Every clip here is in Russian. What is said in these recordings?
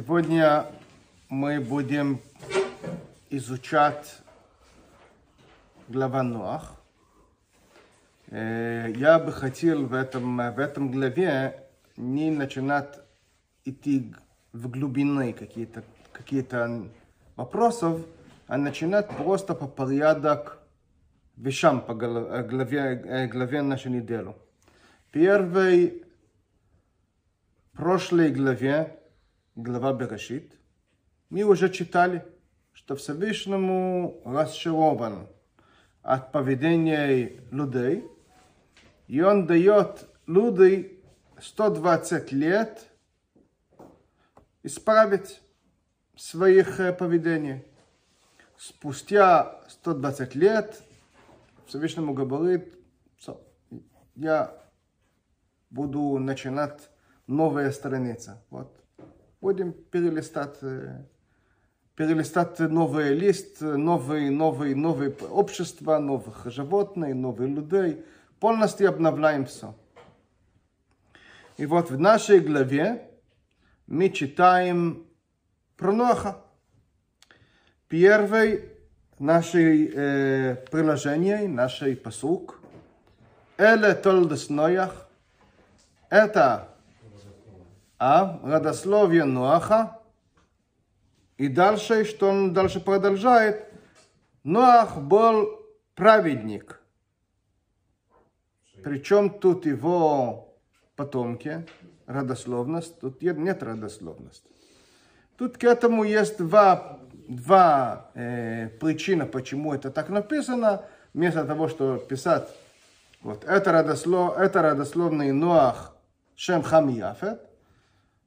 Сегодня мы будем изучать глава Ноах. Э, Я бы хотел в этом, в этом главе не начинать идти в глубины какие-то какие вопросов, а начинать просто по порядок вещам по главе, э, главе нашей недели. Первый прошлой главе, глава Берешит, мы уже читали, что Всевышнему расчарован от поведения людей, и он дает людей 120 лет исправить своих поведений. Спустя 120 лет Всевышнему говорит, я буду начинать новая страница. Вот. Будем перелистать, перелистать новый лист, новые, новые, новые общества, новых животных, новых людей. Полностью обновляем все. И вот в нашей главе мы читаем про Ноха. Первый наше э, приложение, наш посук. Эле толдес Ноях. Это а родословие Ноаха. И дальше, что он дальше продолжает, Ноах был праведник. Причем тут его потомки, родословность, тут нет родословности. Тут к этому есть два, два э, причины, почему это так написано. Вместо того, что писать, вот, это, родослов, это родословный Ноах Шем Хам Яфет,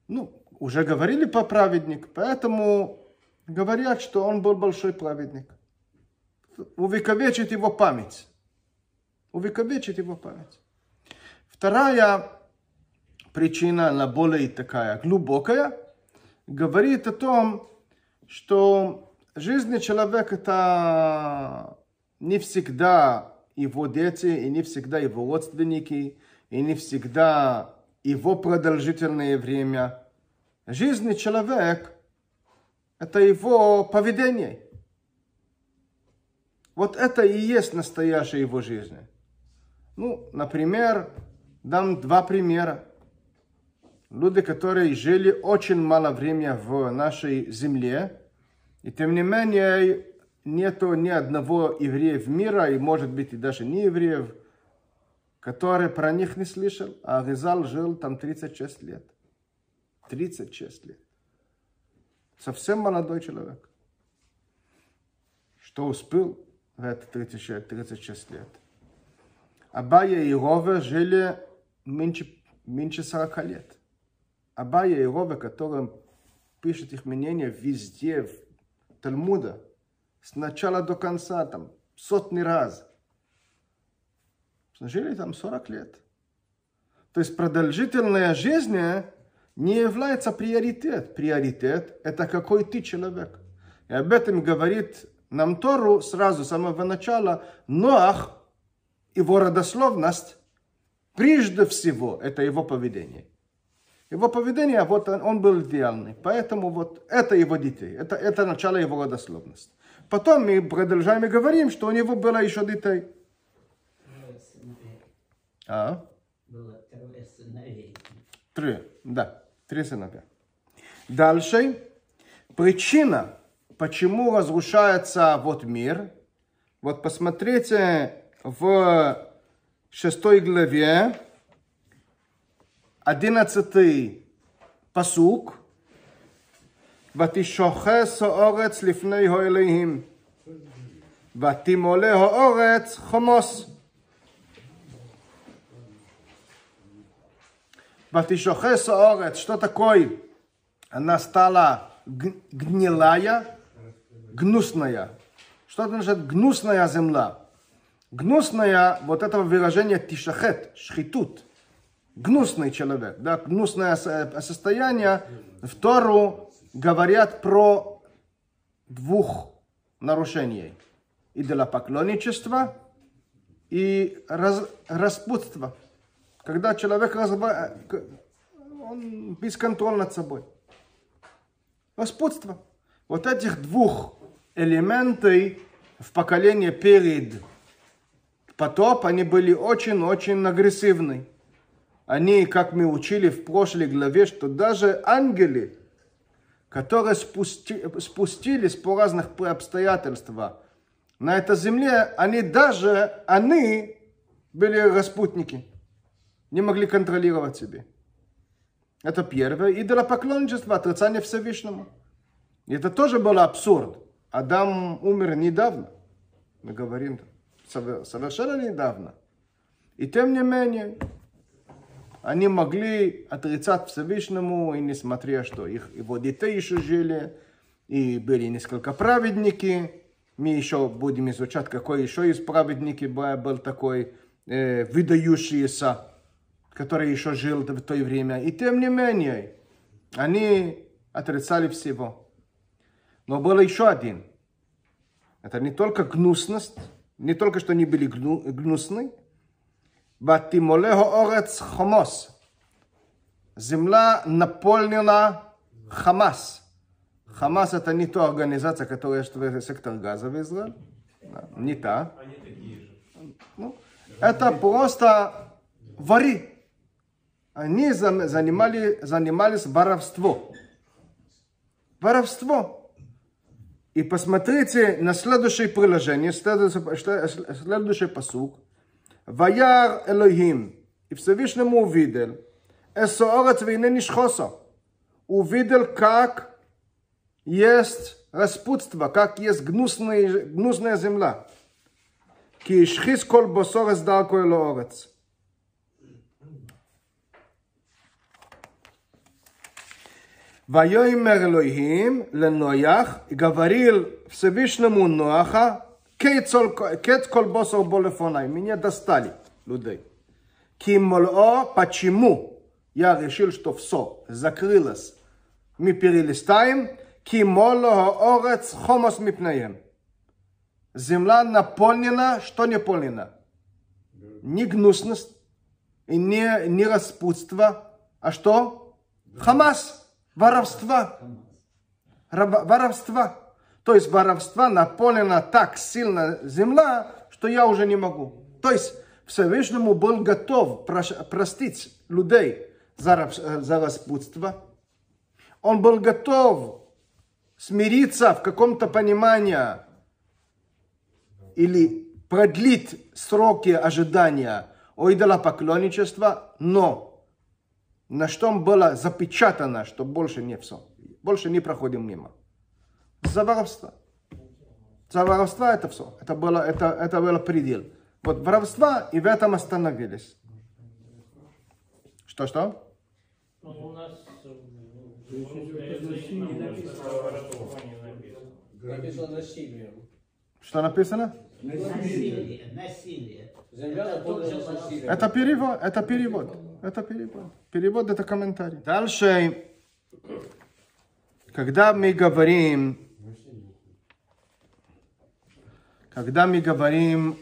ну, уже говорили по праведник, поэтому говорят, что он был большой праведник. Увековечить его память. Увековечить его память. Вторая причина, она более такая глубокая, говорит о том, что жизнь человека это не всегда его дети, и не всегда его родственники, и не всегда его продолжительное время. Жизнь человек – это его поведение. Вот это и есть настоящая его жизнь. Ну, например, дам два примера. Люди, которые жили очень мало времени в нашей земле, и тем не менее нету ни одного еврея в мире, и может быть и даже не евреев, который про них не слышал, а Гизал жил там 36 лет. 36 лет. Совсем молодой человек. Что успел в эти 36, 36 лет? Абая и Рове жили меньше, меньше 40 лет. Абая и Рове, которым пишет их мнение везде, в Талмуда, с начала до конца, там, сотни раз – жили там 40 лет. То есть продолжительная жизнь не является приоритет. Приоритет – это какой ты человек. И об этом говорит нам Тору сразу, с самого начала, Ноах, его родословность, прежде всего, это его поведение. Его поведение, вот он, он был идеальный. Поэтому вот это его детей, это, это начало его родословности. Потом мы продолжаем и говорим, что у него было еще детей. А? Было трое сыновей. Три, да, три сыновья. Дальше. Причина, почему разрушается вот мир. Вот посмотрите в шестой главе, одиннадцатый посук. ותשוחס האורץ לפני האלוהים, ותמלא האורץ חומוס. Ватишохес орец, что такое? Она стала гнилая, гнусная. Что значит гнусная земля? Гнусная, вот это выражение тишахет, шхитут. Гнусный человек, да, гнусное состояние. В Тору говорят про двух нарушений. Идолопоклонничество и раз, распутство когда человек разба... он без контроля над собой. Распутство. Вот этих двух элементов в поколении перед потоп, они были очень-очень агрессивны. Они, как мы учили в прошлой главе, что даже ангелы, которые спусти, спустились по разных обстоятельствах на этой земле, они даже, они были распутники, не могли контролировать себя. Это первое. Идолопоклонничество, отрицание Всевышнему. Это тоже был абсурд. Адам умер недавно. Мы говорим совершенно недавно. И тем не менее, они могли отрицать Всевышнему, и несмотря, что их, его детей еще жили, и были несколько праведники, мы еще будем изучать, какой еще из праведники был такой э, выдающийся, который еще жил в то время. И тем не менее, они отрицали всего. Но был еще один. Это не только гнусность, не только что они были гну, гнусны, Ватимолехо орец хомос. Земля наполнена Хамас. Хамас это не та организация, которая есть в сектор газа в Израиле. Не та. Ну, это просто вори они занимали, занимались воровством. Воровство. И посмотрите на следующее приложение, следующий, следующий посук. Ваяр Элохим. И Всевышнему увидел. Эсоорец вейне нишхоса. Увидел, как есть распутство, как есть гнусная, гнусная земля. ки Кишхис кол босорец далко элоорец. ויאמר אלוהים לנויח, говорил Всевышнему Ноаха, Кец кол босор болефонай. Меня достали людей. Кимоло, почему я решил, что все закрылось. Мы перелистаем. Кимоло орец хомос мипнаем. Земля наполнена, что не наполнена? Не гнусность и не, не распутство, а что? Хамас, Воровство. Воровство. То есть воровства наполнена так сильно земля, что я уже не могу. То есть Всевышнему был готов простить людей за, за распутство. Он был готов смириться в каком-то понимании или продлить сроки ожидания о идолопоклонничества, но на что было запечатано, что больше не все, больше не проходим мимо за воровство. За воровство это все. Это было, это, это было предел. Вот воровство и в этом остановились. Что-что? У нас Написано насилие. Что написано? насилие, насилие. Земля наполнена насилием. Это перевод, это перевод. Это перевод. Перевод это комментарий. Дальше, когда мы говорим Когда мы говорим,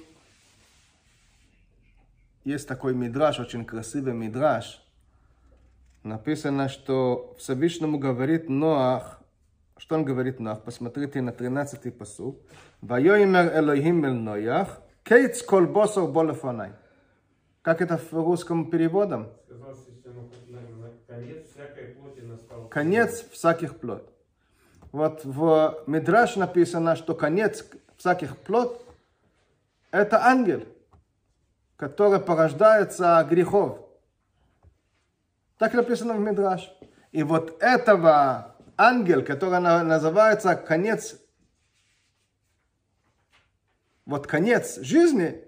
есть такой мидраж, очень красивый мидраж, написано, что Всевышнему говорит Ноах, что он говорит Ноах? Посмотрите на 13-й посуд. Вайоимер Элохим эль Ноях, кейц кол босор болефонай. Как это в русском настал. Конец всяких плод. Вот в Мидраш написано, что конец всяких плод, это ангел, который порождается грехов. Так написано в Мидраш. И вот этого ангел, который называется конец, вот конец жизни,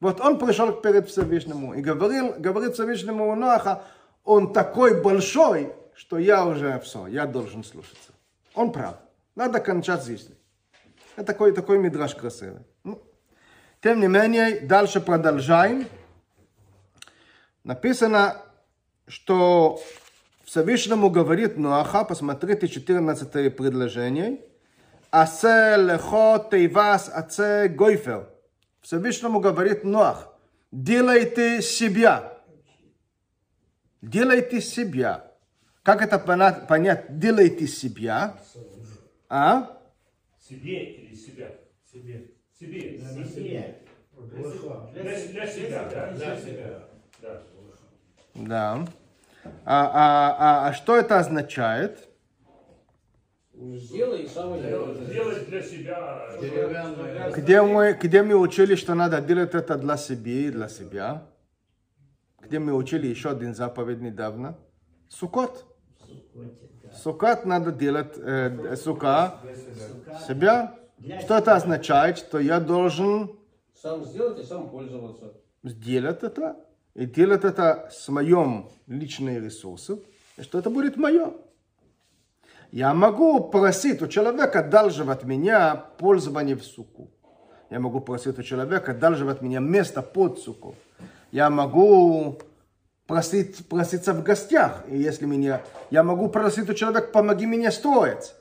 вот он пришел перед Всевышнему и говорил, говорит Всевышнему Ноаха, он такой большой, что я уже все, я должен слушаться. Он прав. Надо кончать жизнь. Это такой, такой мидраж красивый. Ну, тем не менее, дальше продолжаем. Написано, что Всевышнему говорит Ноаха, посмотрите 14 предложение. Асе лехо тейвас аце гойфер. Всевышнему говорит Ноах, делайте себя. Делайте себя. Как это понять? понять? Делает из себя, а? Себе или себя? Себе. Себе. Себе. Для, для себя, да. Для себя. Да. Да. А, а, а, а что это означает? Сделай сам. Делать для себя. Где мы, где мы учили, что надо делать это для себя и для себя? Где мы учили еще один заповедь недавно? Сукот. Сукот надо делать, э, сука, себя. Что это означает? Что я должен Сам сделать и сам пользоваться. сделать это и делать это с моим личным ресурсом, и что это будет мое. Я могу просить у человека одалживать меня пользование в суку. Я могу просить у человека одалживать меня место под суку. Я могу просить, проситься в гостях. И если меня, я могу просить у человека, помоги мне строить.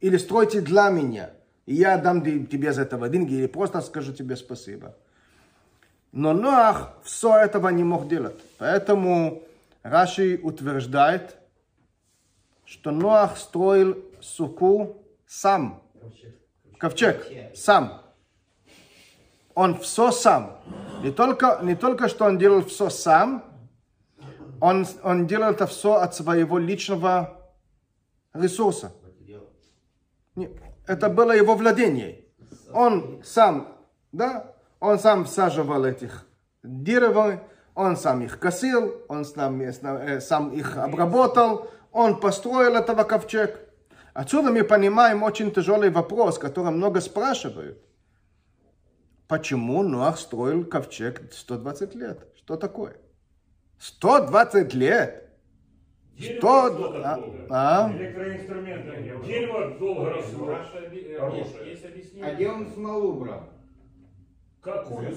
Или стройте для меня. И я дам тебе за этого деньги, или просто скажу тебе спасибо. Но Ноах все этого не мог делать. Поэтому Раши утверждает, что Ноах строил суку сам. Ковчег. Сам. Он все сам. Не только, не только что он делал все сам, он, он делал это все от своего личного ресурса. Это было его владение. Он сам, да, он сам всаживал этих дерева, он сам их косил, он сам, э, сам их обработал, он построил этого ковчег. Отсюда мы понимаем очень тяжелый вопрос, который много спрашивают. Почему Ноах строил ковчег 120 лет? Что такое? 120 лет? Дерево А? А? Электроинструменты. Дерево долго росло. Объяснение. А где он смолу брал? Какую?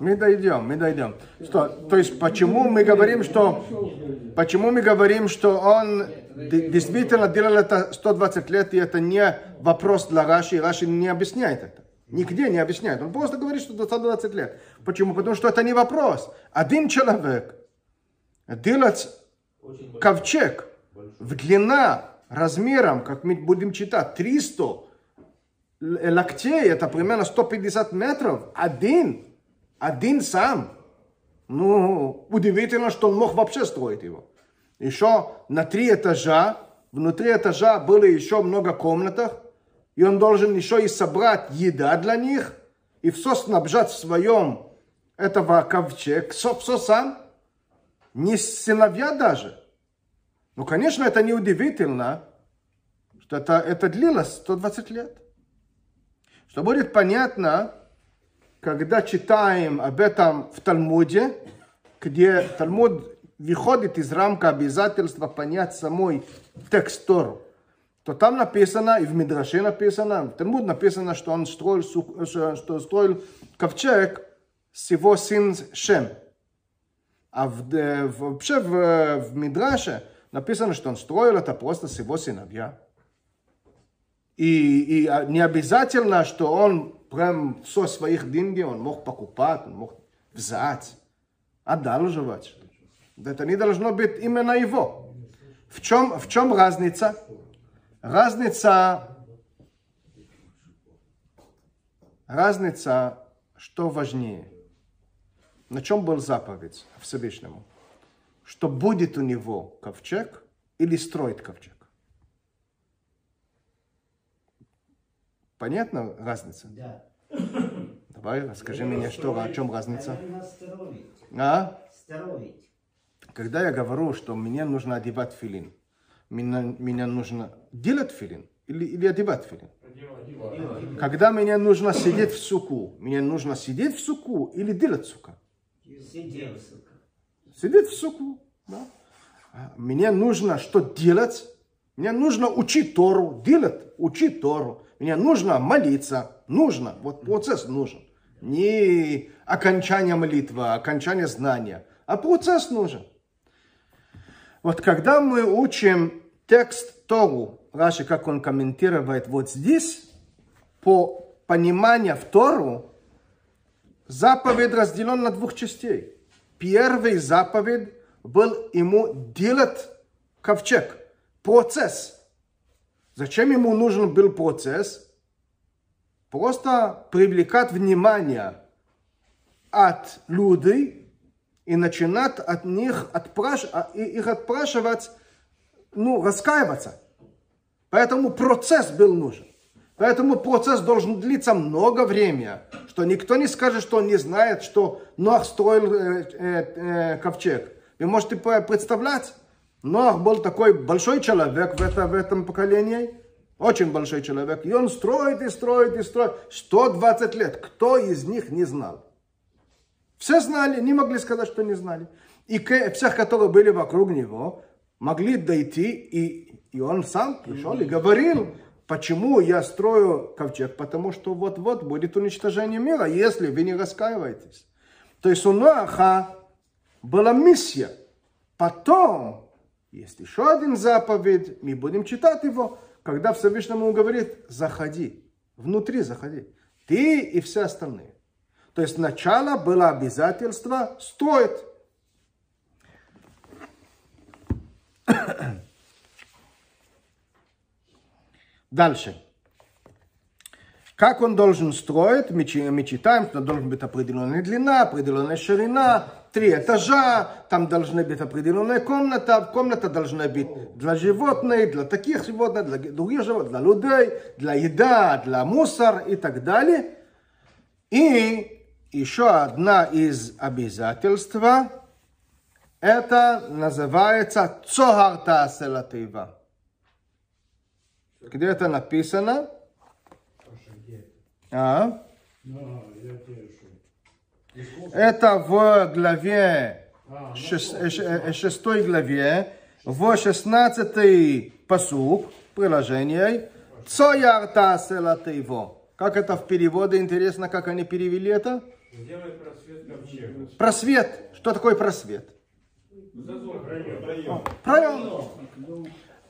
Мы дойдем, мы дойдем. Что, то есть, почему мы говорим, что, почему мы говорим, что он действительно делал это 120 лет, и это не вопрос для Раши, и Раши не объясняет это. Нигде не объясняет. Он просто говорит, что до 120 лет. Почему? Потому что это не вопрос. Один человек делать ковчег в длина, размером, как мы будем читать, 300 л- локтей, это примерно 150 метров, один, один сам. Ну, удивительно, что он мог вообще строить его. Еще на три этажа, внутри этажа было еще много комнатах, и он должен еще и собрать еда для них, и все снабжать в своем этого ковчег, все, все сам, не сыновья даже. Ну, конечно, это не удивительно, что это, это длилось 120 лет. Что будет понятно, когда читаем об этом в Талмуде, где Талмуд выходит из рамка обязательства понять самой текст Тору, то там написано, и в Мидраше написано, в Талмуд написано, что он строил, что строил ковчег с его сын Шем. А в, э, вообще в, в Мидраше написано, что он строил это просто с его сыновья. И, и а, не обязательно, что он прям все своих деньги он мог покупать, он мог взять, одалживать. Это не должно быть именно его. В чем, в чем разница? Разница, разница, что важнее. На чем был заповедь Всевышнему? Что будет у него ковчег или строит ковчег? Понятна разница? Да. Давай, расскажи мне, что, о чем разница. Строить. А? Строить. Когда я говорю, что мне нужно одевать филин, меня, меня нужно делать филин или, или одевать филин? Когда мне нужно сидеть в суку, мне нужно сидеть в суку или делать сука? Сидел, сука. Сидеть в суку. Да? А Мне нужно что делать? Мне нужно учить Тору, делать, учить Тору. Мне нужно молиться, нужно, вот процесс нужен. Не окончание молитвы, окончание знания, а процесс нужен. Вот когда мы учим текст Тору, Раши, как он комментирует вот здесь, по пониманию в Тору, заповедь разделен на двух частей. первый заповедь был ему делать ковчег, процесс. Зачем ему нужен был процесс? Просто привлекать внимание от людей и начинать от них отпраш... а- их отпрашивать, ну, раскаиваться. Поэтому процесс был нужен. Поэтому процесс должен длиться много времени, что никто не скажет, что он не знает, что Ноах строил э, э, э, ковчег. Вы можете представлять, Ноах был такой большой человек в, это, в этом поколении, очень большой человек, и он строит и строит и строит 120 лет. Кто из них не знал? Все знали, не могли сказать, что не знали. И всех, которые были вокруг него, могли дойти, и, и он сам пришел и говорил, почему я строю ковчег, потому что вот-вот будет уничтожение мира, если вы не раскаиваетесь. То есть у Ноаха была миссия. Потом есть еще один заповедь, мы будем читать его, когда Всевышнему говорит, заходи, внутри заходи, ты и все остальные. То есть начало было обязательство строить. Дальше. Как он должен строить? Мы читаем, что должна быть определенная длина, определенная ширина, три этажа, там должна быть определенная комната, комната должна быть для животных, для таких животных, для других животных, для людей, для еда, для мусор и так далее. И еще одна из обязательств, это называется Цохарта Селатива. Где это написано? А? Ну, я? Это в главе, А, ну, шес- э, ш- э, шестой главе, в 16 посук, приложение, Цоярта Селативо. Как это в переводе, интересно, как они перевели это? Сделай просвет ковчега. Просвет. Что такое просвет? Зазор проем. Проем.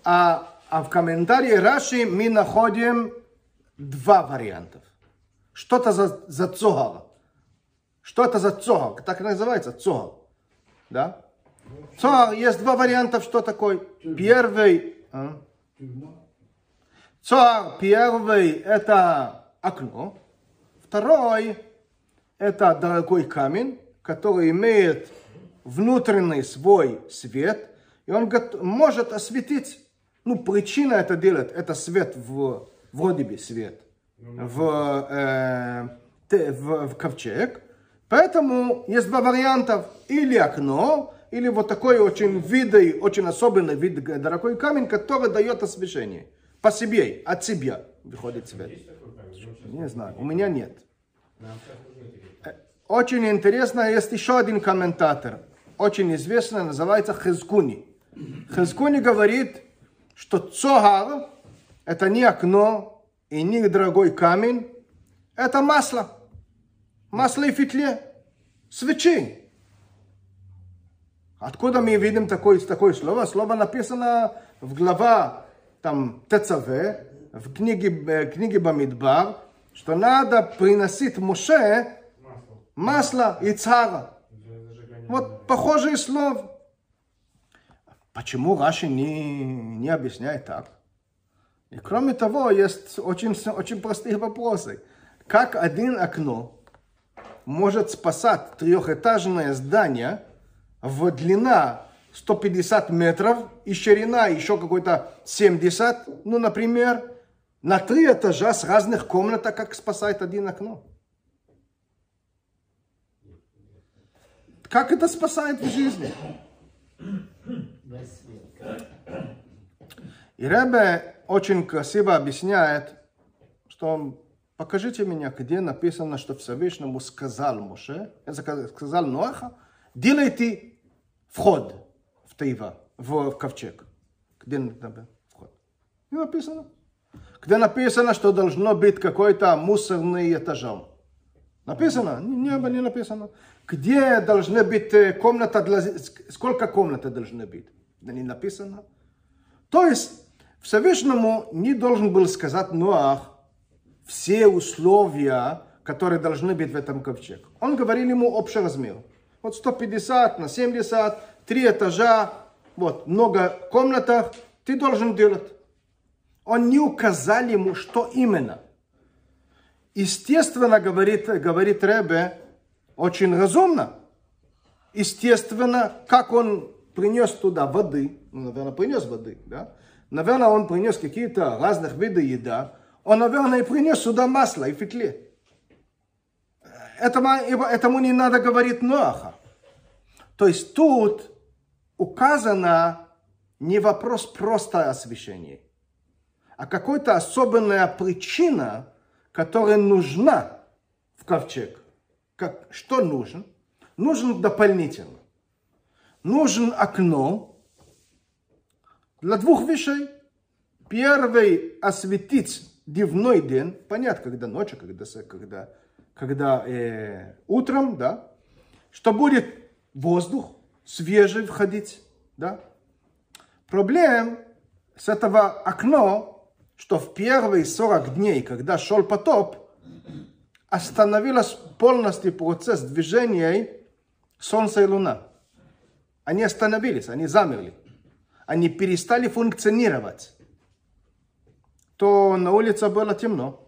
А, а в комментарии Раши мы находим два вариантов. Что это за, за цогар? Что это за цогар? Так и называется цогар. Да? Цогар, есть два варианта, что такое. Первый... а? Цогар первый это окно. Второй это дорогой камень, который имеет внутренний свой свет, и он может осветить. Ну, причина это делать, это свет в, вроде бы свет, в, э, в, в ковчег. Поэтому есть два варианта. Или окно, или вот такой очень видный, очень особенный вид дорогой камень, который дает освещение. По себе, от себя выходит свет. Не знаю, у меня нет. такие. Очень интересно, есть еще один комментатор, очень известный, называется Хизкуни. Хизкуни говорит, что цогар – это не окно и не дорогой камень, это масло. Масло и фитле, свечи. Откуда мы видим такое, такое слово? Слово написано в глава там, ТЦВ, в книге, э, книге Бамидбар, что надо приносить Моше Масло масло и цара. Вот похожие слова. Почему Раши не, не объясняет так? И кроме того, есть очень, очень простые вопросы. Как один окно может спасать трехэтажное здание в длина 150 метров и ширина еще какой-то 70, ну, например, на три этажа с разных комнат, как спасает один окно? Как это спасает в жизни? И Ребе очень красиво объясняет, что покажите мне, где написано, что Всевышнему сказал Моше, это сказал Ноаха, делайте вход в Таива, в, в ковчег. Где вход? Не написано. Где написано, что должно быть какой-то мусорный этажом. Написано? Не, не, написано. Где должна быть э, комната для... Сколько комнат должны быть? Не написано. То есть Всевышнему не должен был сказать Ноах все условия, которые должны быть в этом ковчег. Он говорил ему общий размер. Вот 150 на 70, три этажа, вот, много комнатах, ты должен делать. Он не указал ему, что именно. Естественно, говорит, говорит Ребе, очень разумно. Естественно, как он принес туда воды, ну, наверное, принес воды, да? Наверное, он принес какие-то разных видов еда. Он, наверное, принес сюда масло и фитле. Этому, этому не надо говорить Ноаха. То есть тут указано не вопрос просто освящения, а какая-то особенная причина, которая нужна в ковчег. Как, что нужен? Нужен дополнительно. Нужен окно для двух вещей. Первый осветить дневной день, понятно, когда ночью, когда, когда, когда э, утром, да, что будет воздух свежий входить, да. Проблем с этого окна, что в первые 40 дней, когда шел потоп, остановилась полностью процесс движения Солнца и Луна. Они остановились, они замерли. Они перестали функционировать. То на улице было темно.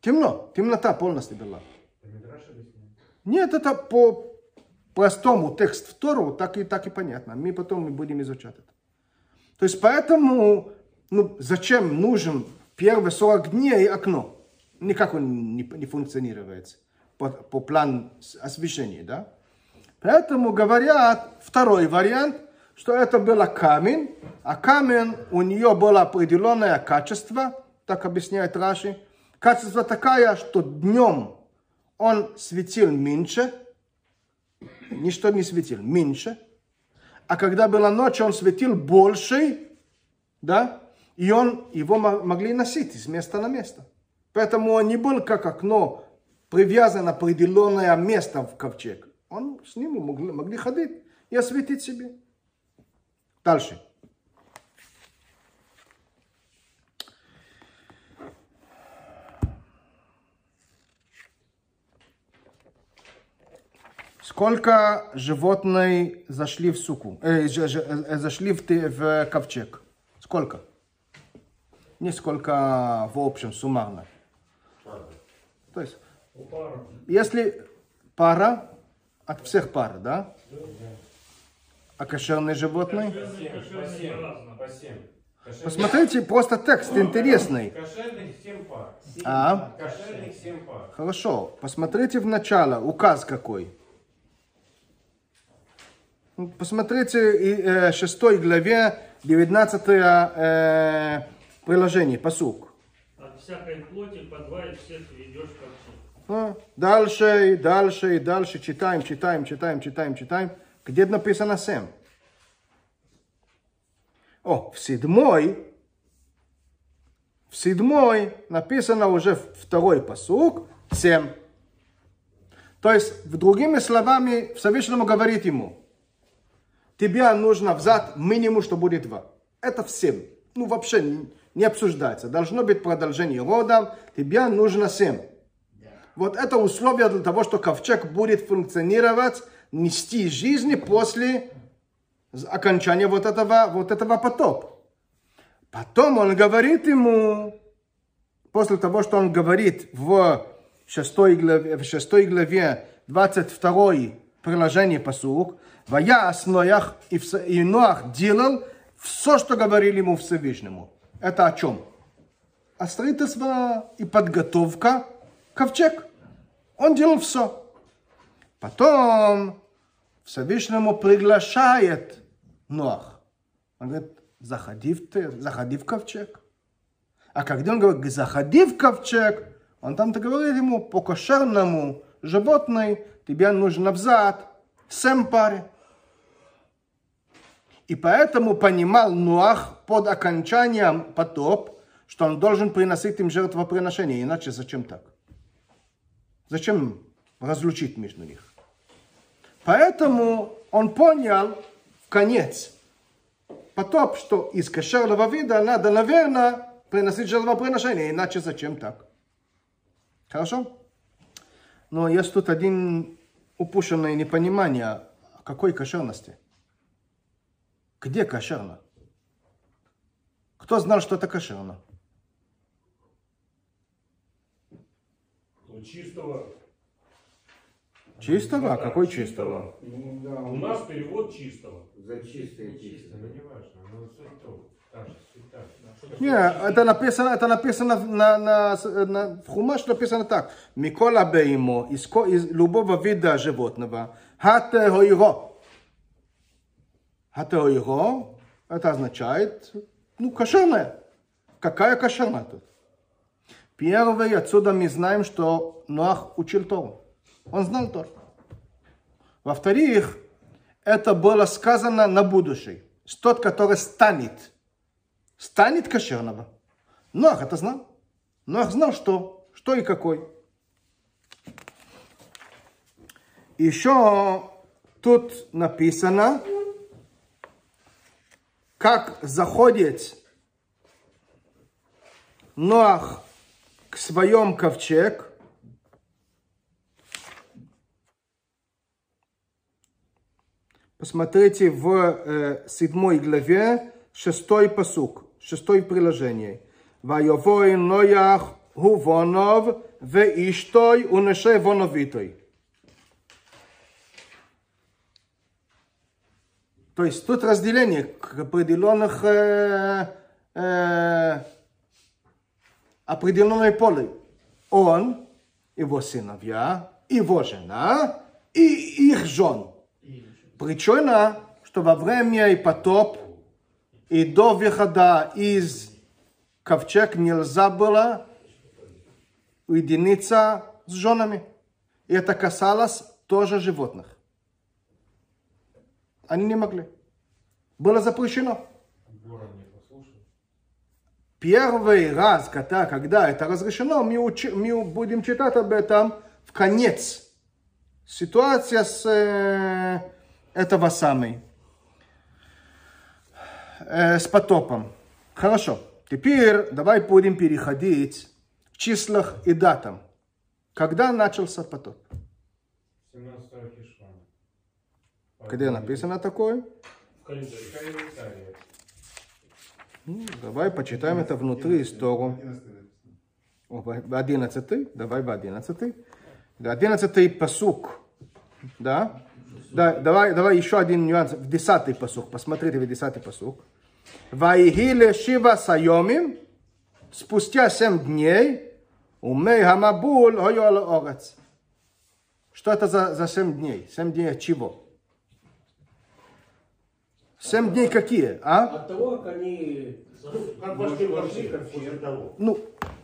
Темно, темнота полностью была. Нет, это по простому текст второго, так и, так и понятно. Мы потом мы будем изучать это. То есть поэтому, ну, зачем нужен первые 40 дней окно? Никак он не, не функционирует по, по плану освещения, да? Поэтому говорят, второй вариант, что это было камень, а камень, у нее было определенное качество, так объясняет Раши. Качество такое, что днем он светил меньше, ничто не светил, меньше. А когда была ночь, он светил больше, да, и он, его могли носить из места на место. Поэтому он не был как окно, привязан на определенное место в ковчег. Он с ним могли, могли ходить и осветить себе. Дальше. Сколько животных зашли в суку, э, ж, ж, э, зашли в, в ковчег? Сколько? Не сколько в общем, суммарно. То есть, если пара, от всех пар, да? А кошерные животные? По по Посмотрите, просто текст интересный. Пар. А? Пар. Хорошо, посмотрите в начало, указ какой. Ну, Посмотрите и, э, 6 главе 19 э, приложение, посук. От всякой плоти по два и всех ведешь ко всем. А, Дальше, и дальше, и дальше читаем, читаем, читаем, читаем, читаем. Где написано 7? О, в седьмой, в седьмой написано уже второй посук, 7. То есть, в другими словами, Всевышнему говорит ему, тебе нужно взять минимум, что будет два. Это всем. Ну, вообще не- не обсуждается. Должно быть продолжение рода, тебе нужно семь. Вот это условие для того, что ковчег будет функционировать, нести жизнь после окончания вот этого, вот этого потопа. Потом он говорит ему, после того, что он говорит в 6 главе, в 6 главе 22 приложение посук, «Ваяс Ноях и, Ноах делал все, что говорили ему Всевышнему». Это о чем? О строительстве и подготовка ковчег. Он делал все. Потом Всевышнему приглашает Ноах. Он говорит, заходи в, ты, заходи в ковчег. А когда он говорит, заходи в ковчег, он там-то говорит ему, по кошерному животной тебе нужно взять семь пар. И поэтому понимал Нуах под окончанием потоп, что он должен приносить им жертвоприношение, иначе зачем так? Зачем разлучить между них? Поэтому он понял в конец потоп, что из кошерного вида надо, наверное, приносить жертвоприношение, иначе зачем так? Хорошо? Но есть тут один упущенное непонимание какой кошерности. Где кошерно? Кто знал, что это кошерно? Ну, чистого. Чистого? Да, какой чистого? Ну да, У нас перевод чистого. за чистое Чисто, чисто. ну не важно, но суть то, это написано, это написано на, на, на, в Хумаш написано так. Микола беймо, из, из любого вида животного, хатеойро. Хатеойро, это означает, ну, кошерное. Какая кошерная тут? Первый, отсюда мы знаем, что Ноах учил Тору. Он знал Тору. Во-вторых, это было сказано на будущее. Тот, который станет станет кошерного. Нох это знал. Нох знал, что, что и какой. Еще тут написано, как заходит Ноах к своем ковчег, Посмотрите в э, седьмой главе, шестой посук, шестой приложение. Вайовой Ноях Хувонов в Иштой унеше воновитой. То есть тут разделение к определенных э, э, определенной поле. Он, его сыновья, его жена и их жен. Причина, что во время и потоп и до выхода из ковчег нельзя было уединиться с женами. И это касалось тоже животных. Они не могли. Было запрещено. Первый раз, когда, когда это разрешено, мы, учи- мы будем читать об этом в конец. Ситуация с э, этого самой. Э, с потопом. Хорошо. Теперь давай будем переходить в числах и датам. Когда начался потоп? 17 Хишвана. Где написано такое? В календаре. Ну, давай почитаем это внутри историю. О, в 11, давай в 11. Да, 11 посук. Да? Да, давай, давай еще один нюанс. В 10 посук. Посмотрите в 10 посук. Ваигиле Шива Сайомим. Спустя 7 дней. Умей Хамабул Хойол Орец. Что это за, за 7 дней? 7 дней от чего? 7 дней какие? А? От того, как они... Как вошли, вошли, как после того. Ну,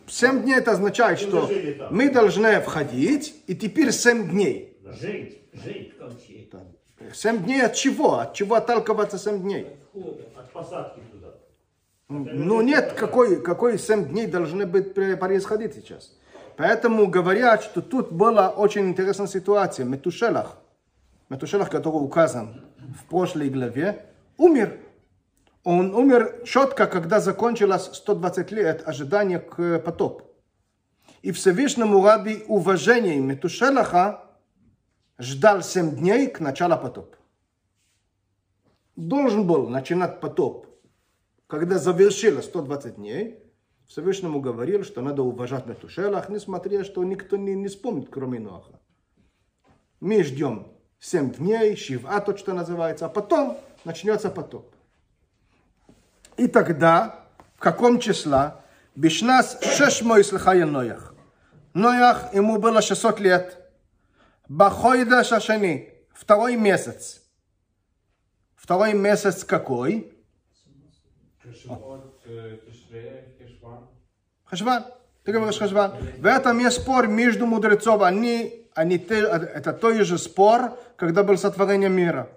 7 дней это означает, что мы должны входить, и теперь 7 дней. Жить, жить в ковчеге. 7 дней от чего? От чего отталкиваться 7 дней? От посадки туда. Ну нет, какой, какой 7 дней должны быть происходить сейчас. Поэтому говорят, что тут была очень интересная ситуация. Метушелах, Метушелах, который указан в прошлой главе, умер. Он умер четко, когда закончилось 120 лет ожидания к потопу. И Всевышнему ради уважения Метушелаха ждал 7 дней к началу потопа. Должен был начинать потоп когда завершилось 120 дней, Всевышнему говорил, что надо уважать Метушелах, несмотря, что никто не, не вспомнит, кроме Ноаха. Мы ждем 7 дней, Шива, то, что называется, а потом начнется потоп. И тогда, в каком числа? Бишнас шешмой слыхая Ноях. Ноях, ему было 600 лет. Бахойда Шашани, второй месяц. Второй месяц какой? Кашипот, э. Хашван. Ты говоришь Хашван. В этом есть спор между мудрецов. Они, они, это тот же спор, когда был сотворение мира.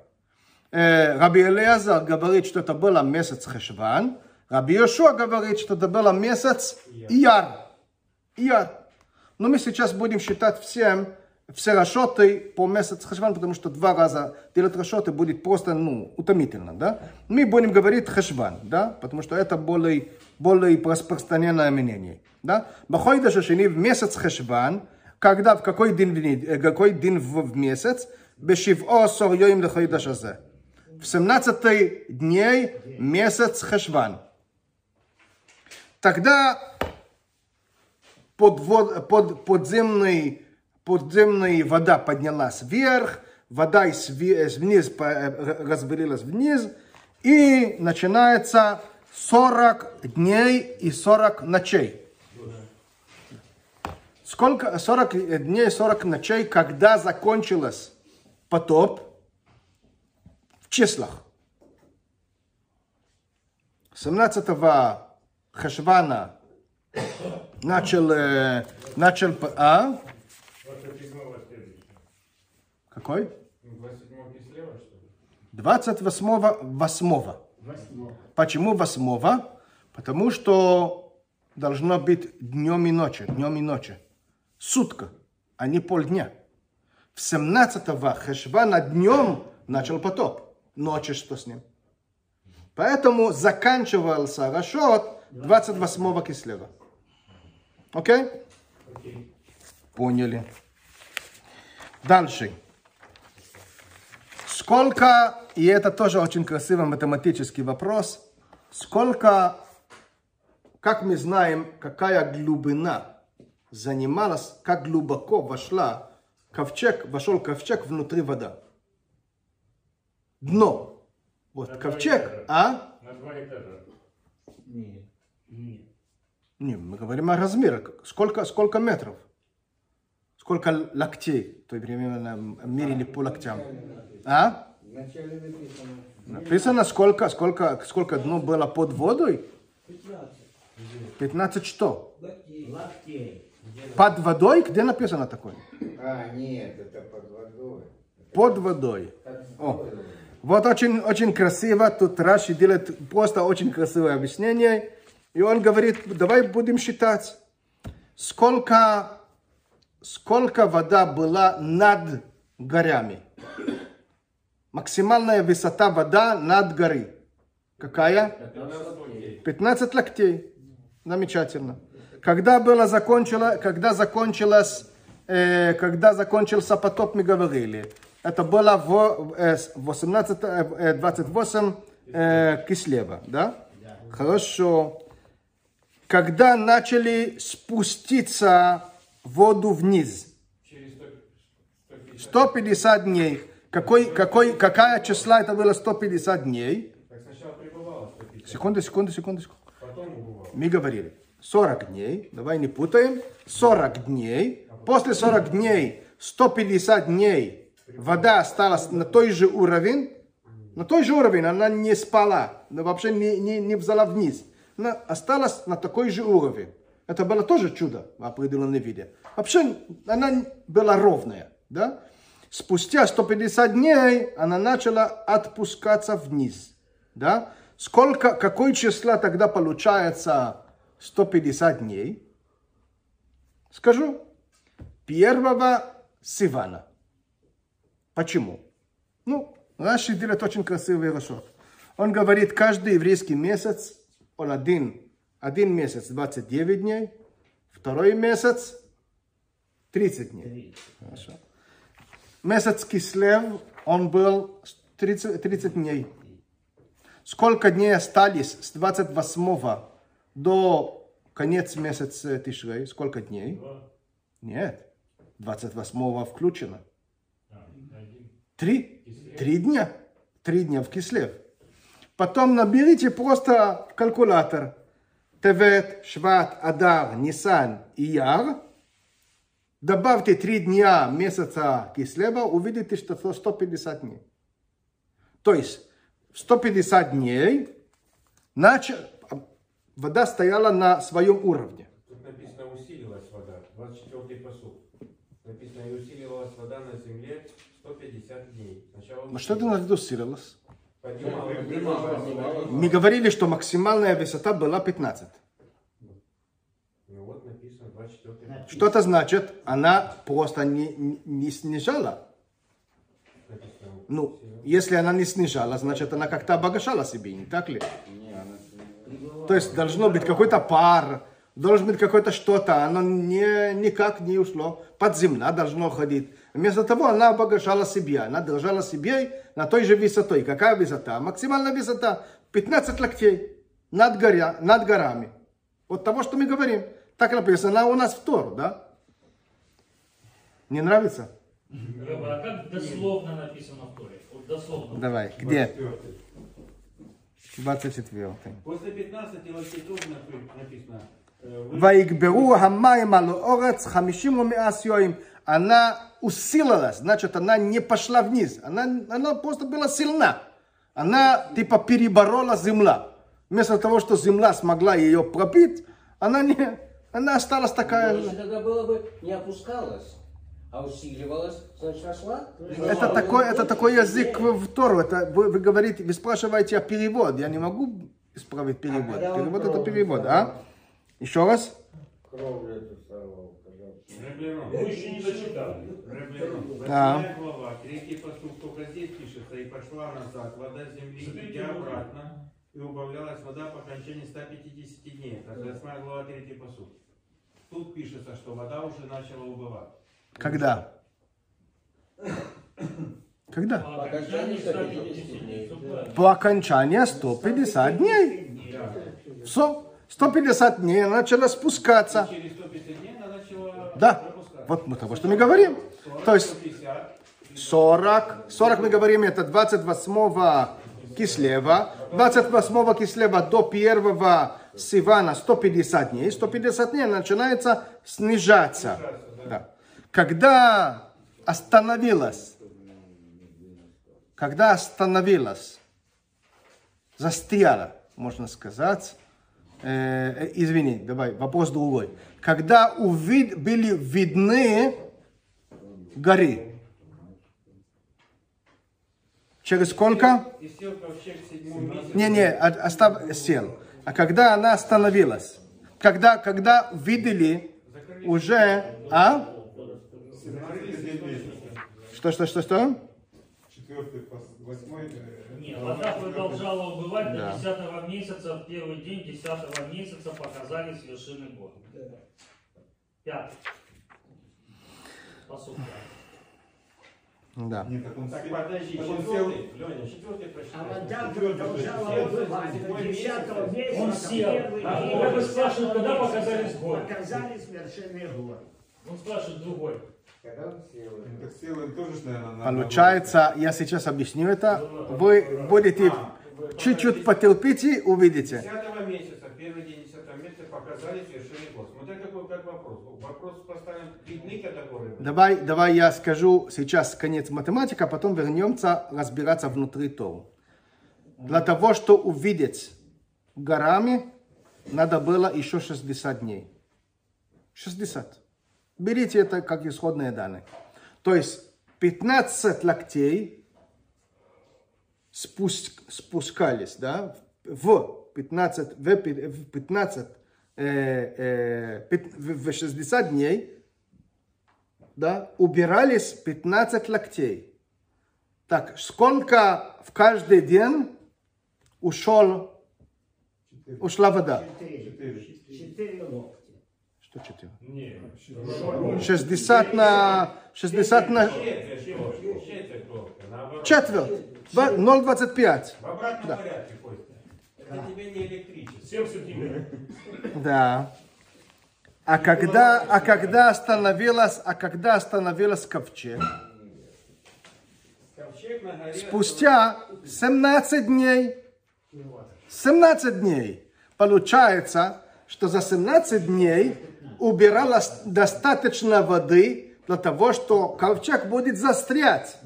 Э, Раби Элиазар говорит, что это было месяц Хашван. Раби Йошуа говорит, что это было месяц Ияр. Ияр. Но мы сейчас будем считать всем все расчеты по месяцу Хашван, потому что два раза делать расчеты будет просто ну, утомительно. Да? Мы будем говорить Хашван, да? потому что это более, более распространенное мнение. Да? Бахойда Шашини в месяц Хашван когда, в какой день, э, какой день в, в месяц, бешиво сор йоим лехойдаш азе. В 17 дней месяц Хешван. Тогда подвод, под, подземный, подземная вода поднялась вверх, вода из, вниз э, разбурилась вниз, и начинается 40 дней и 40 ночей. Сколько? 40 дней, 40 ночей, когда закончилась потоп в числах. 17 Хашвана начал, э, начал, а? 27 следующее. Какой? 27 Кислева, что ли? 28 восьмого. Почему восьмого? Потому что должно быть днем и ночью, днем и ночью. Сутка, а не полдня. В 17-го Хешвана днем начал потоп. Ночью что с ним? Поэтому заканчивался расчет 28 кислева. Окей? Окей. Поняли. Дальше. Сколько, и это тоже очень красивый математический вопрос, сколько, как мы знаем, какая глубина занималась, как глубоко вошла ковчег, вошел ковчег внутри вода. Дно. Вот На ковчег, а? На два этажа. Нет. Нет. Не, мы говорим о размерах. Сколько, сколько метров? Сколько локтей? То есть примерно мерили по локтям. А? Вначале написано Написано, сколько, сколько, сколько дно было под водой? 15 15 что? локтей. Под водой? Где написано такое? А, нет, это под водой. Под водой. О. Вот очень, очень красиво. Тут Раши делает просто очень красивое объяснение. И он говорит, давай будем считать, сколько, сколько вода была над горами. Максимальная высота вода над горы. Какая? 15 локтей. 15 локтей. Замечательно. Когда было закончило, когда закончилось, э, когда закончился потоп, мы говорили. Это было в э, с- 18, э, 28 э, Кислева, да? Хорошо. Когда начали спуститься воду вниз, Через 100 150. 150 дней. Какой, какой, какая числа это было 150 дней? Так сначала прибывало 150. Секунду, секунду, секунду, секунду. Мы говорили, 40 дней, давай не путаем, 40 дней, после 40 дней, 150 дней, вода осталась на той же уровень, на той же уровень, она не спала, вообще не, не, не взяла вниз, она осталась на такой же уровень. Это было тоже чудо в определенном виде. Вообще она была ровная, да? Спустя 150 дней она начала отпускаться вниз, да? Сколько, какое число тогда получается 150 дней? Скажу. Первого Сивана. Почему? Ну, Раши делает очень красивый расчет. Он говорит, каждый еврейский месяц, он один, один месяц 29 дней, второй месяц 30 дней. Хорошо. Месяц Кислев, он был 30, 30 дней. Сколько дней остались с 28 до конец месяца Тишрей? Сколько дней? Нет. 28 включено. Три. Три дня. Три дня в Кислев. Потом наберите просто в калькулятор. Тевет, Шват, Адар, Нисан и Яр. Добавьте три дня месяца Кислева, увидите, что это 150 дней. То есть 150 дней нач- вода стояла на своем уровне. Тут написано усилилась вода. 24 посуд. Написано и усиливалась вода на земле 150 дней. Сначала Но что это надо усилилось? поднималась. Мы говорили, что максимальная высота была 15. Ну вот написано 24 Что это значит? Она просто не, не- снижала. Ну, если она не снижала, значит она как-то обогащала себе, не так ли? То есть должно быть какой-то пар, Должен быть какое-то что-то, оно не, никак не ушло. Под земля должно ходить. Вместо того она обогащала себя. Она держала себе на той же высотой. Какая высота? Максимальная высота 15 локтей над, горя, над горами. Вот того, что мы говорим. Так написано Она у нас в Тору, да? Не нравится? А как дословно написано в Торе? Вот дословно. Давай, где? 24. После 15 локтей тоже написано. Э, Ваикберу хамай малу орец хамишим умиас йоим. Она усилилась, значит, она не пошла вниз. Она, она просто была сильна. Она типа переборола земля. Вместо того, что земля смогла ее пробить, она, не, она осталась такая же. тогда было бы не опускалась, а усиливалась, значит росла. Это такой, это такой язык в Тору. Это вы, вы говорите, вы спрашиваете о перевод. Я не могу исправить перевод. он Перевод это перевод, а? Еще раз? Кровлю эту сорвал, Ребленон. Вы еще не дочитали. Ребленон. А. Восьмая глава, третий посуд, только здесь пишется, и пошла назад вода земли, идя обратно, и убавлялась вода по окончании 150 дней. Это восьмая глава, третий посуд. Тут пишется, что вода уже начала убывать. Когда? Когда? По окончании 150 дней. По окончании 150 дней. Все. 150 дней начала спускаться. Через 150 дней она начала Да. Вот мы того, что мы говорим. 40, То есть 150, 40. 40 мы говорим, это 28 кислева. 28 кислева до 1 Сивана 150 дней. 150 дней начинается снижаться. Да. Когда остановилась, когда остановилась, застряла, можно сказать, э, э, извини, давай, вопрос другой. Когда увид, были видны горы. Через сколько? Не-не, о- оставь, сел. А когда она остановилась? Когда, когда видели уже, а? Что, что, что, что? Четвертый, пос- восьмой. э, Не, вода продолжала убывать Да. до 10 месяца. В первый день 10 месяца показались вершины гор. Пятый. Посуд пятый. Да. Нет, так он Так, сел- подожди, так он четвертый, Леня, четвертый прочитай. А вода продолжала убывать до 10 месяца. Он сел. первый А бы спрашиваю, когда 10 показались горы? Показались вершины гор. Он спрашивает другой. Получается, я сейчас объясню это. Вы будете чуть-чуть потерпите, увидите. 10 месяца, первый день 10 месяца показались вершины гор. Смотри, какой как вопрос. Вопрос поставим, видны были? Давай, давай я скажу сейчас конец математика, а потом вернемся разбираться внутри Тору. Для того, что увидеть горами, надо было еще 60 дней. 60. Берите это как исходные данные. То есть 15 локтей спуск- спускались, да, в 15, в пи- в 15, э, э, в в 60 дней, да, убирались 15 локтей. Так, сколько в каждый день ушел, ушла вода? Четыре. Четыре локтя. Что четыре? Не. 60 на, 60 на Четверть только, четверть только, наоборот. четверть. Два- 0,25. В обратном порядке, Костя. Это тебе не электричество. 7 сантиметров. Да. А когда, а когда остановилась, а когда остановилась ковчег? Спустя 17 дней. 17 дней. Получается, что за 17 дней убиралось достаточно воды для того, что ковчег будет застрять.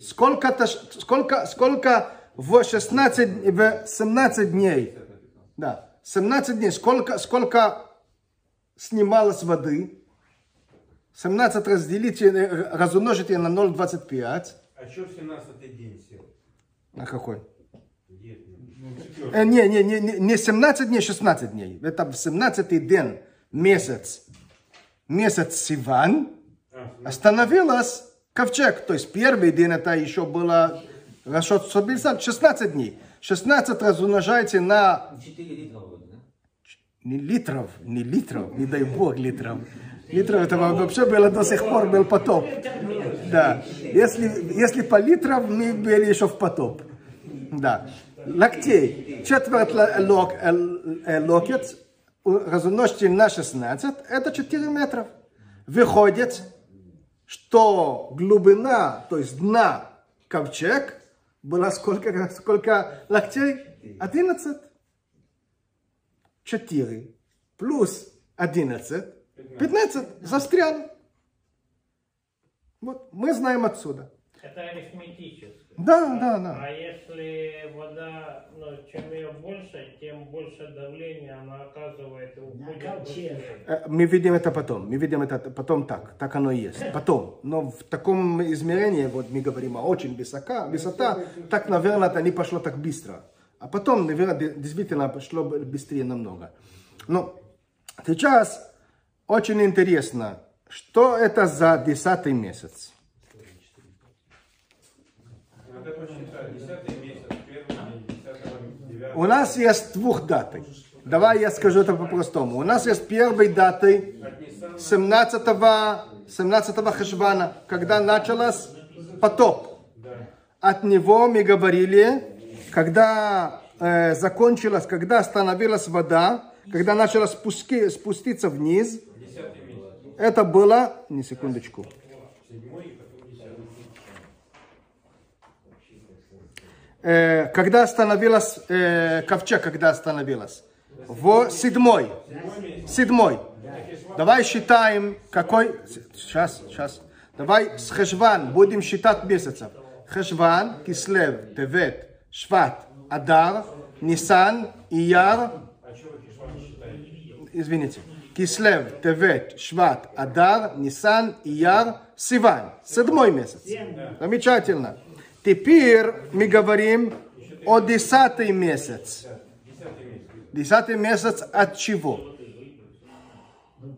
Сколько-то, ш- сколько, сколько в 16, в 17 дней? Да, 17 дней. Сколько, сколько снималось воды? 17 разделите, э, разумножите на 0,25. А что в 17 день сел? На какой? Дед, ну. Ну, четвертый. Э, не, не, не, не не 17 дней, 16 дней. Это в 17 день, месяц, месяц Сиван, А, остановилась ковчег. То есть первый день это еще было расчет 150, 16 дней. 16 разумножайте на... 4 литра воды, да? не литров, не литров, не дай бог литров. Литров это вообще было до сих пор был потоп. Да. Если, если по литрам, мы были еще в потоп. Да. Локтей. Четверть ло- лок, э, локоть разумножьте на 16, это 4 метра. Выходит, что глубина, то есть дна ковчег, была сколько, сколько локтей? 11. 4 плюс 11, 15. Застрял. Вот, мы знаем отсюда. Это арифметически. Да, да, да. А если вода, ну, чем ее больше, тем больше давления она оказывает быстрее. Э, Мы видим это потом. Мы видим это потом так. Так оно и есть. Потом. Но в таком измерении, вот мы говорим, а очень высока, высота, так, наверное, это не пошло так быстро. А потом, наверное, де- действительно пошло быстрее намного. Но сейчас очень интересно, что это за десятый месяц. Это посчитай. Месяц, девятого. У нас есть двух даты. Давай я скажу это по-простому. У нас есть первой даты От Ниссана 17, 17 Хешвана, когда началось потоп. От него мы говорили, когда э, закончилась, когда остановилась вода, когда начала спуски, спуститься вниз, это было, не секундочку, Седьмой и потом десятый. Э, когда остановилась, э, ковчег, когда остановилась, в седьмой, седьмой. Давай считаем, какой, сейчас, сейчас, давай с Хешван будем считать месяцев. Хешван, Кислев, Тевет, Шват, Адар, Нисан, Ияр, извините, Кислев, Тевет, Шват, Адар, Нисан, Ияр, Сиван. Седьмой месяц. Замечательно. Теперь мы говорим о десятый месяц. Десятый месяц. От чего?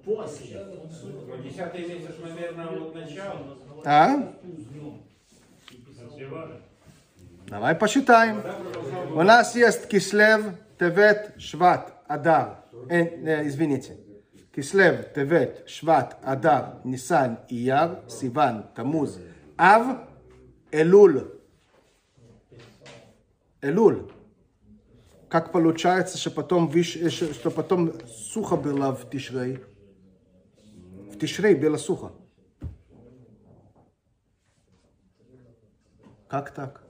После. Десятый месяц, наверное, вот начало. А? Давай посчитаем. У нас есть Кислев, Тевет, Шват, Адар. Э, э, извините. Кислев, Тевет, Шват, Адар, Нисан, Ияр, Сиван, Тамуз, Ав, Элуль. Элуль. Как получается, что потом, э, что что потом сухо было в Тишрей? В Тишрей было сухо. Как так?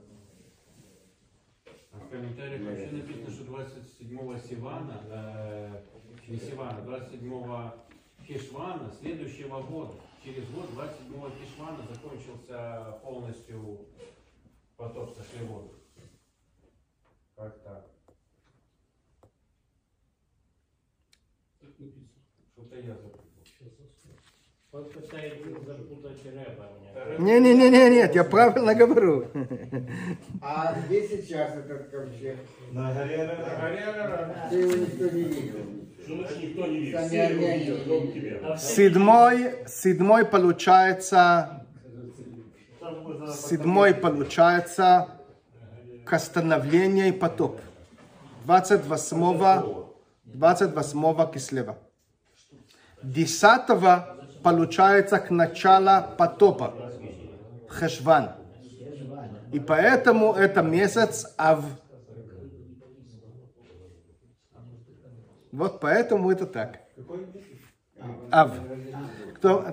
А в комментариях вообще написано, что 27 Сивана, э, не Сивана, 27 Хешвана следующего года. Через год, 27 Хешвана, закончился полностью потоп сошли воду. Как так? Что-то я запутал. Запутать рэпа мне. Не-не-не, нет, я правильно говорю. А где сейчас этот ковчег? На горе Арара. Ты его никто не видел. Что значит никто не? Сами Все его видят, не кроме видели. тебя. Седьмой, седьмой получается, седьмой получается к остановлению потоп. 28, 28 кислева. 10 получается к началу потопа. Хешван. И поэтому это месяц Ав. Вот поэтому это так. Ав. Кто,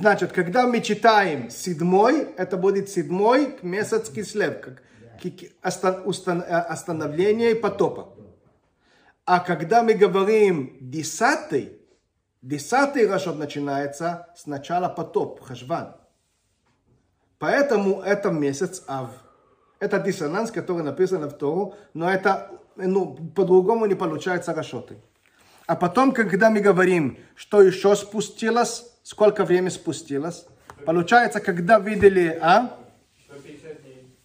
значит, когда мы читаем седьмой, это будет седьмой месяц кислев, как э, остановление потопа. А когда мы говорим десятый, десятый Рашот начинается с начала потоп, Хашван. Поэтому это месяц Ав. Это диссонанс, который написан в Тору, но это ну, по-другому не получается Рашоты. А потом, когда мы говорим, что еще спустилось, сколько времени спустилось, получается, когда видели, а? 150 дней.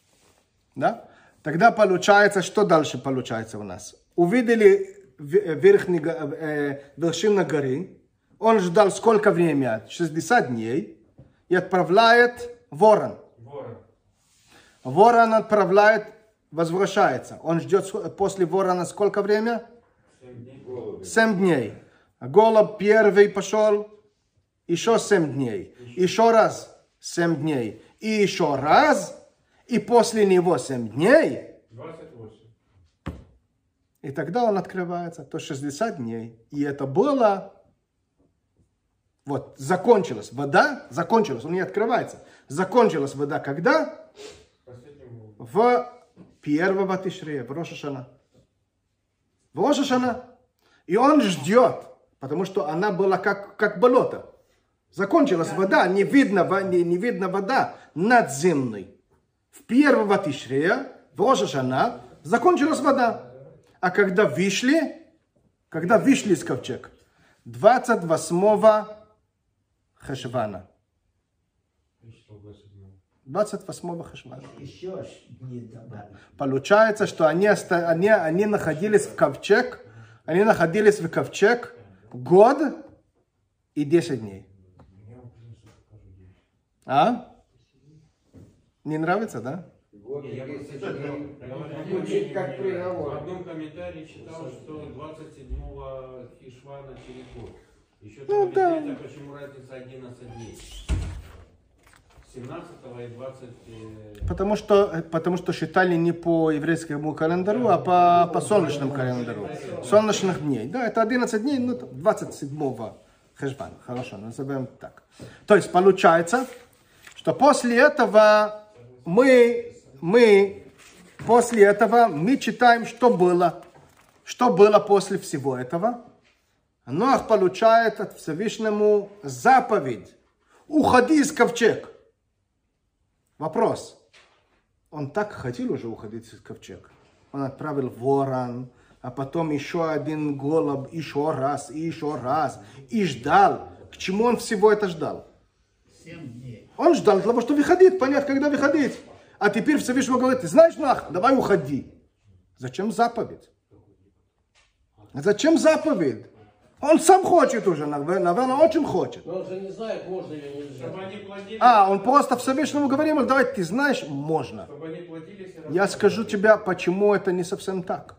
Да? Тогда получается, что дальше получается у нас? Увидели в- верхний, э, вершину горы, он ждал сколько времени? 60 дней, и отправляет ворон. Ворон. Ворон отправляет, возвращается. Он ждет после ворона сколько времени? 7 дней. Семь дней. Голубь первый пошел, еще семь дней. Еще раз семь дней. И еще раз, и после него семь дней. 28. И тогда он открывается, то 60 дней. И это было, вот, закончилась вода, закончилась, он не открывается. Закончилась вода когда? В первого Тишрея, в Рошашана. В Рошашана. И он ждет, потому что она была как, как болото. Закончилась вода, не видно, не, не видно вода надземной. В первого Тишрея, в Рошашана, закончилась вода. А когда вышли, когда вышли из ковчег, 28 Хешвана. И что, 27? 28 Хешвана. Получается, что они, они, они находились в ковчег, они находились в ковчег год и 10 дней. А? Не нравится, да? Год и Я 10 просто- дней. Я вот Звучит как В одном комментарии читал, что 27-го Хишвана через год. Еще Ну, да. объясняется, почему разница 11 дней. 17 и 20... э, Потому что, потому что считали не по еврейскому календарю, а по, по солнечному календарю. Солнечных дней. Да, это 11 дней, ну, 27 Хешбана. Хорошо, назовем так. То есть получается, что после этого мы, мы, после этого мы читаем, что было. Что было после всего этого? Ноах получает от Всевышнему заповедь. Уходи из ковчег. Вопрос. Он так хотел уже уходить из ковчег. Он отправил ворон, а потом еще один голубь, еще раз, и еще раз. И ждал. К чему он всего это ждал? Он ждал для того, чтобы выходить, понять, когда выходить. А теперь Всевышний говорит, ты знаешь, Нах, давай уходи. Зачем заповедь? Зачем заповедь? Он сам хочет уже, навер- наверное, очень хочет. Но он же не знает, можно или нельзя. Чтобы они платили, А, он просто Всевышнему говорил, давай, ты знаешь, можно. чтобы они платили. Я скажу тебе, почему это не совсем так.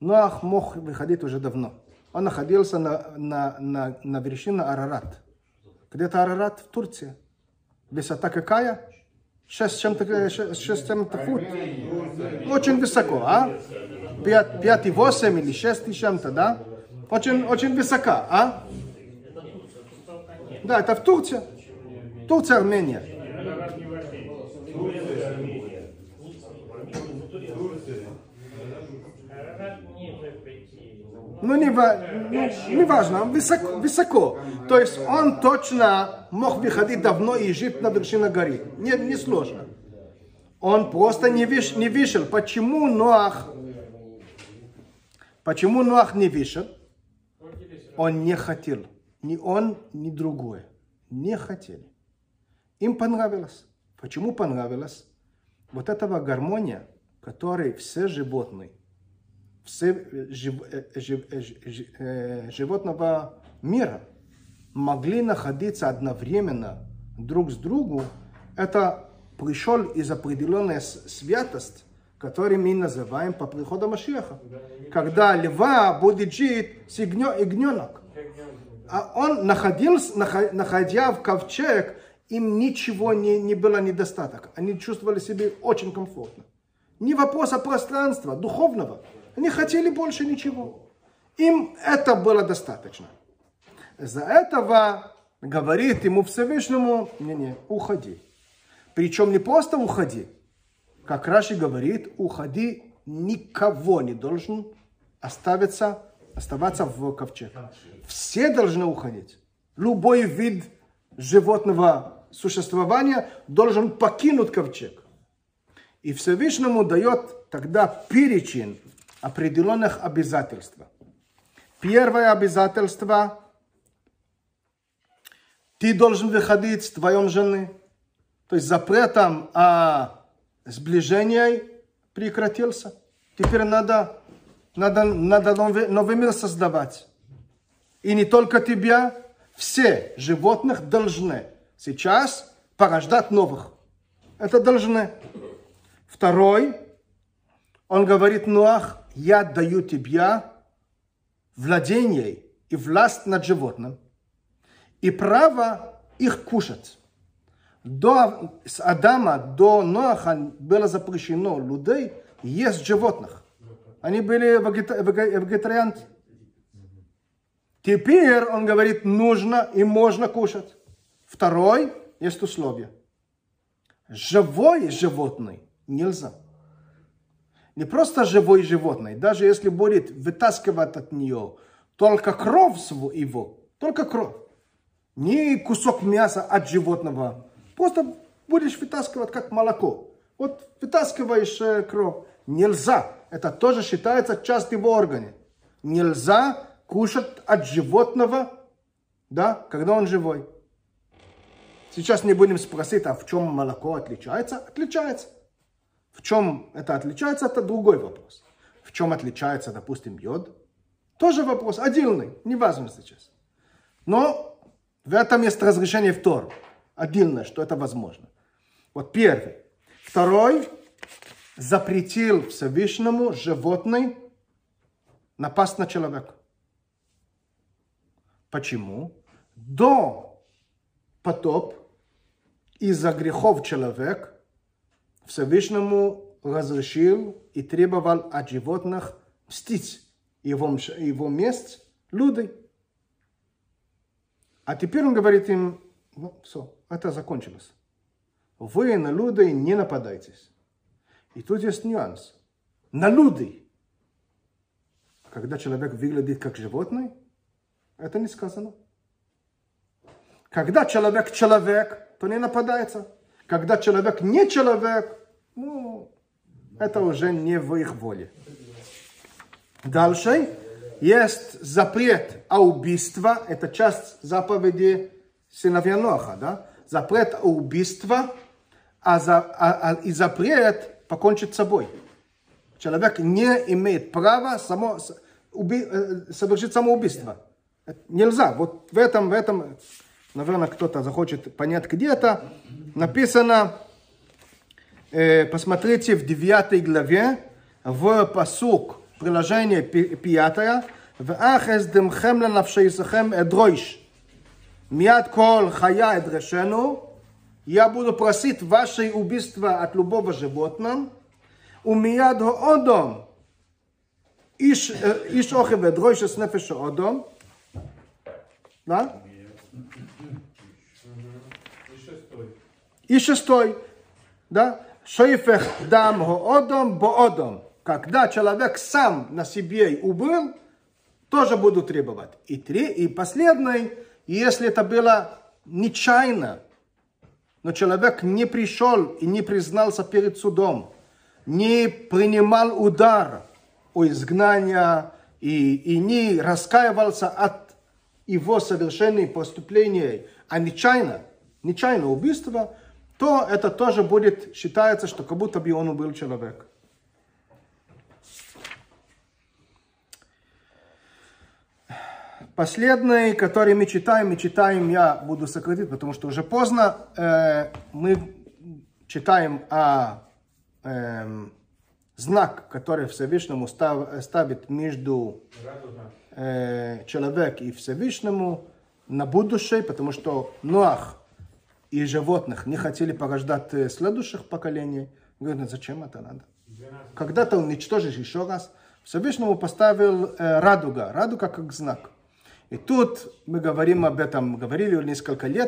Ноах мог выходить уже давно. Он находился на, на, на, на вершине Арарат. Где-то Арарат в Турции. Высота какая? Шесть чем-то, э, шесть шесть с чем-то фут. Очень высоко, а? Пять, пять и восемь или шесть и чем-то, да? Очень, очень высока, а? Да, это в Турции. Турция, Армения. Ну, не, ну, не важно, высоко, высоко. То есть он точно мог выходить давно и жить на вершине горы. Не, не сложно. Он просто не, виш, не вышел. Почему Ноах, почему Ноах не вышел? Он не хотел. Ни он, ни другой. Не хотели. Им понравилось. Почему понравилось? Вот этого гармония, которой все животные все э, жив- э, жив- э, жи- жи- э, животного мира могли находиться одновременно друг с другом, это пришел из определенной с- которую мы называем по приходу Машеха. Когда льва будет жить с ягненок. А он находился, нахо- находя в ковчег, им ничего не, не было недостаток. Они чувствовали себя очень комфортно. Не вопрос а пространства, духовного. Они хотели больше ничего. Им это было достаточно. За этого говорит ему Всевышнему, не-не, уходи. Причем не просто уходи, как Раши говорит, уходи, никого не должен оставиться, оставаться в ковчег. Все должны уходить. Любой вид животного существования должен покинуть ковчег. И Всевышнему дает тогда перечень определенных обязательств. Первое обязательство ты должен выходить с твоей жены. То есть запретом о сближении прекратился. Теперь надо, надо, надо новый, новый мир создавать. И не только тебя, все животных должны сейчас порождать новых. Это должны. Второй, он говорит, Нуах, я даю тебе владение и власть над животным, и право их кушать. До, с Адама до Ноаха было запрещено людей есть животных. Они были вегета- вегетарианцы. Теперь он говорит, нужно и можно кушать. Второй есть условие. Живой животный нельзя. Не просто живой животный, даже если будет вытаскивать от нее только кровь его, только кровь. Не кусок мяса от животного. Просто будешь вытаскивать как молоко. Вот вытаскиваешь э, кровь. Нельзя. Это тоже считается часть его органа. Нельзя кушать от животного, да, когда он живой. Сейчас не будем спросить, а в чем молоко отличается? Отличается. В чем это отличается, это другой вопрос. В чем отличается, допустим, йод? Тоже вопрос отдельный, не важно сейчас. Но в этом есть разрешение в Тору. Отдельно, что это возможно. Вот первый. Второй. Запретил Всевышнему животный напасть на человека. Почему? До потоп из-за грехов человек Всевышнему разрешил и требовал от животных мстить его, его месть люди. А теперь он говорит им, ну все, это закончилось. Вы на людей не нападайтесь. И тут есть нюанс. На людей. Когда человек выглядит как животное, это не сказано. Когда человек человек, то не нападается. Когда человек не человек, ну, это уже не в их воле. Дальше есть запрет о убийстве. Это часть заповеди сыновья Ноха, да? запрет убийства а за, а, а, и запрет покончить с собой. Человек не имеет права само, уби, э, совершить самоубийство. Нельзя. Вот в этом, в этом, наверное, кто-то захочет понять где-то. Написано, э, посмотрите в 9 главе, в посук, приложение 5, «Ваах эздемхем ланавшейсахем эдройш». Миад кол хая эдрешену. Я буду просить ваше убийство от любого животного. У миад одом. Иш, иш охе, дройше с нефеша одом. Да? И шестой. Да? Шоифех дам одом бо одом. Когда человек сам на себе убыл, тоже буду требовать. И, три, и последний – если это было нечаянно, но человек не пришел и не признался перед судом, не принимал удар о изгнания и, и не раскаивался от его совершенных поступлений, а нечаянно, нечаянно убийство, то это тоже будет считается, что как будто бы он убил человека. Последний, который мы читаем, мы читаем, я буду сократить, потому что уже поздно. Э, мы читаем о эм, знак, который Всевышнему став- ставит между э, человек и Всевышнему на будущее, потому что Ноах и животных не хотели порождать э, следующих поколений. Говорят, «Ну, зачем это надо? 12. Когда-то уничтожишь еще раз. Всевышнему поставил э, радуга, радуга как знак. И тут мы говорим об этом, говорили несколько лет,